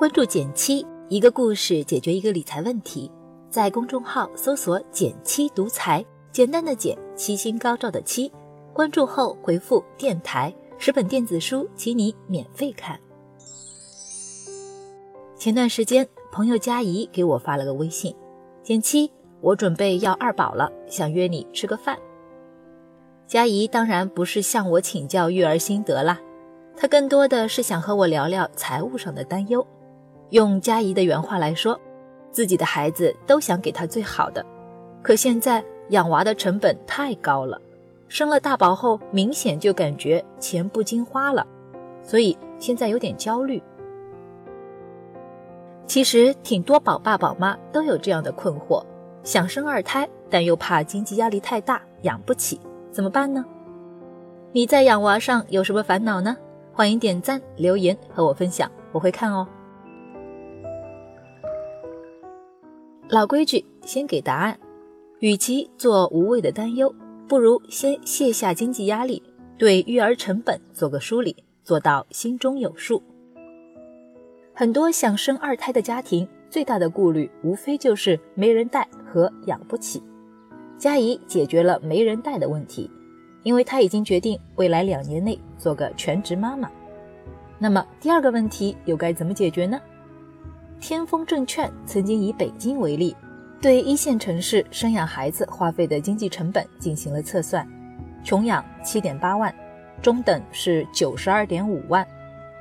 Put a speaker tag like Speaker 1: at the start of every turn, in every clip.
Speaker 1: 关注减七，一个故事解决一个理财问题。在公众号搜索“减七独裁，简单的减，七星高照的七。关注后回复“电台”，十本电子书，请你免费看。前段时间，朋友佳怡给我发了个微信：“减七，我准备要二宝了，想约你吃个饭。”佳怡当然不是向我请教育儿心得啦，她更多的是想和我聊聊财务上的担忧。用佳怡的原话来说，自己的孩子都想给他最好的，可现在养娃的成本太高了，生了大宝后明显就感觉钱不经花了，所以现在有点焦虑。其实挺多宝爸宝妈都有这样的困惑，想生二胎，但又怕经济压力太大养不起，怎么办呢？你在养娃上有什么烦恼呢？欢迎点赞留言和我分享，我会看哦。老规矩，先给答案。与其做无谓的担忧，不如先卸下经济压力，对育儿成本做个梳理，做到心中有数。很多想生二胎的家庭最大的顾虑，无非就是没人带和养不起。佳怡解决了没人带的问题，因为她已经决定未来两年内做个全职妈妈。那么第二个问题又该怎么解决呢？天风证券曾经以北京为例，对一线城市生养孩子花费的经济成本进行了测算，穷养七点八万，中等是九十二点五万，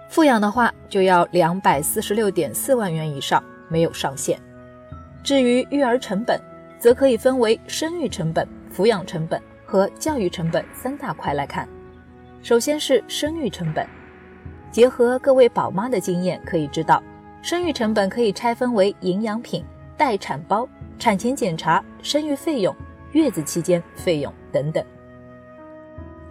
Speaker 1: 富养的话就要两百四十六点四万元以上，没有上限。至于育儿成本，则可以分为生育成本、抚养成本和教育成本三大块来看。首先是生育成本，结合各位宝妈的经验，可以知道。生育成本可以拆分为营养品、待产包、产前检查、生育费用、月子期间费用等等。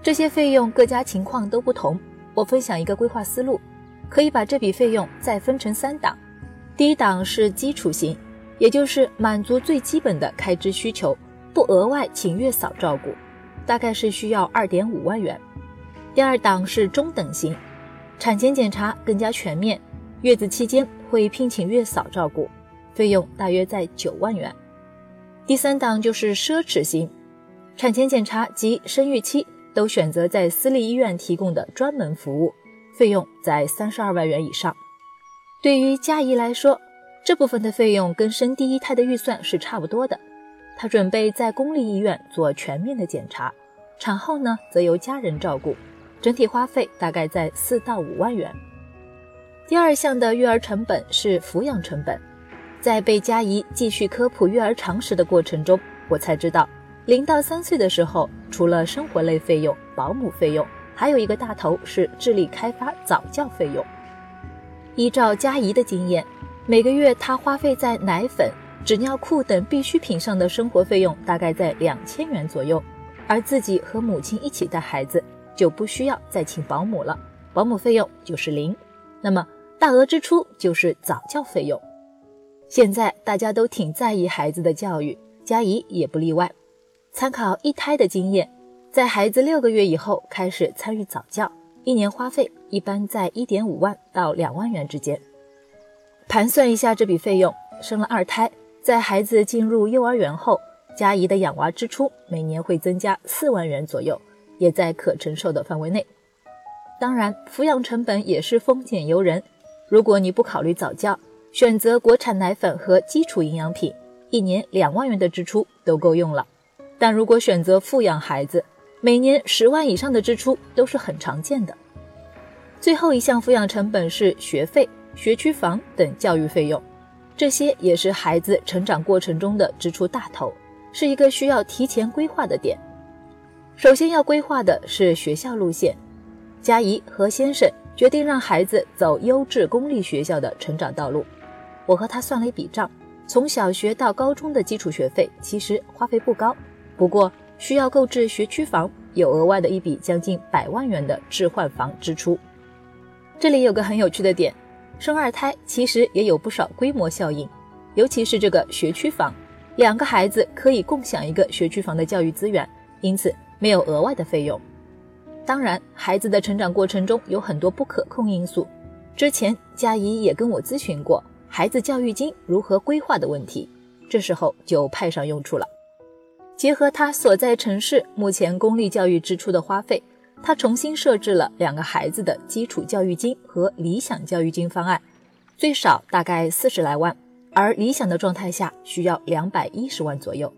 Speaker 1: 这些费用各家情况都不同。我分享一个规划思路，可以把这笔费用再分成三档。第一档是基础型，也就是满足最基本的开支需求，不额外请月嫂照顾，大概是需要二点五万元。第二档是中等型，产前检查更加全面。月子期间会聘请月嫂照顾，费用大约在九万元。第三档就是奢侈型，产前检查及生育期都选择在私立医院提供的专门服务，费用在三十二万元以上。对于佳怡来说，这部分的费用跟生第一胎的预算是差不多的。她准备在公立医院做全面的检查，产后呢则由家人照顾，整体花费大概在四到五万元。第二项的育儿成本是抚养成本，在被佳怡继续科普育儿常识的过程中，我才知道，零到三岁的时候，除了生活类费用、保姆费用，还有一个大头是智力开发早教费用。依照佳怡的经验，每个月她花费在奶粉、纸尿裤等必需品上的生活费用大概在两千元左右，而自己和母亲一起带孩子，就不需要再请保姆了，保姆费用就是零。那么。大额支出就是早教费用。现在大家都挺在意孩子的教育，佳怡也不例外。参考一胎的经验，在孩子六个月以后开始参与早教，一年花费一般在一点五万到两万元之间。盘算一下这笔费用，生了二胎，在孩子进入幼儿园后，佳怡的养娃支出每年会增加四万元左右，也在可承受的范围内。当然，抚养成本也是丰俭由人。如果你不考虑早教，选择国产奶粉和基础营养品，一年两万元的支出都够用了。但如果选择富养孩子，每年十万以上的支出都是很常见的。最后一项抚养成本是学费、学区房等教育费用，这些也是孩子成长过程中的支出大头，是一个需要提前规划的点。首先要规划的是学校路线，佳怡和先生。决定让孩子走优质公立学校的成长道路。我和他算了一笔账，从小学到高中的基础学费其实花费不高，不过需要购置学区房，有额外的一笔将近百万元的置换房支出。这里有个很有趣的点，生二胎其实也有不少规模效应，尤其是这个学区房，两个孩子可以共享一个学区房的教育资源，因此没有额外的费用。当然，孩子的成长过程中有很多不可控因素，之前佳怡也跟我咨询过孩子教育金如何规划的问题，这时候就派上用处了。结合他所在城市目前公立教育支出的花费，他重新设置了两个孩子的基础教育金和理想教育金方案，最少大概四十来万，而理想的状态下需要两百一十万左右。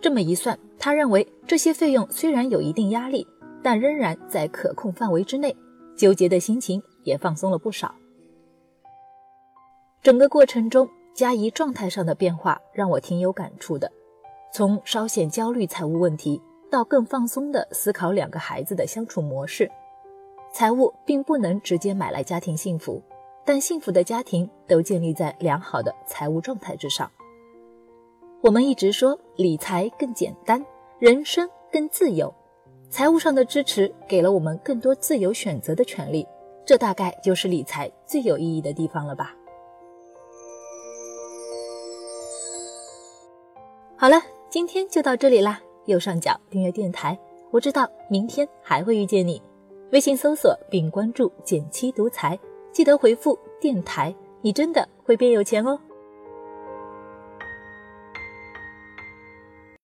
Speaker 1: 这么一算，他认为这些费用虽然有一定压力，但仍然在可控范围之内，纠结的心情。也放松了不少。整个过程中，佳怡状态上的变化让我挺有感触的。从稍显焦虑财务问题，到更放松的思考两个孩子的相处模式。财务并不能直接买来家庭幸福，但幸福的家庭都建立在良好的财务状态之上。我们一直说理财更简单，人生更自由。财务上的支持给了我们更多自由选择的权利。这大概就是理财最有意义的地方了吧。好了，今天就到这里啦。右上角订阅电台，我知道明天还会遇见你。微信搜索并关注“减七独裁，记得回复“电台”，你真的会变有钱哦。